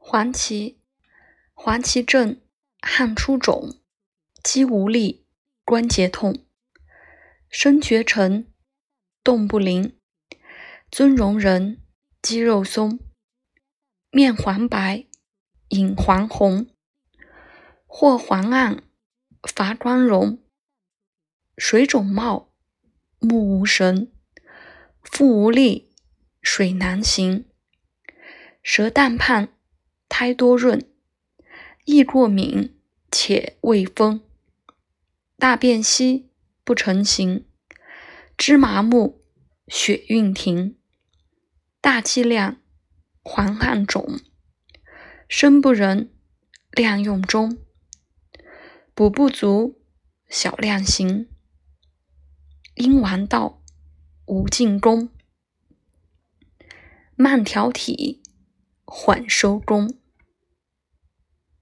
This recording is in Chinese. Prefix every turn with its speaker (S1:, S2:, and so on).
S1: 黄芪，黄芪症，汗出肿，肌无力，关节痛，身厥沉，动不灵，尊容人，肌肉松，面黄白，隐黄红，或黄暗，乏光荣，水肿冒，目无神，腹无力，水难行，舌淡胖。苔多润，易过敏，且未风，大便稀不成形，肢麻木，血运停，大气量，黄汗肿，身不仁，量用中，补不足，小量行，阴顽道，无进攻，慢调体，缓收功。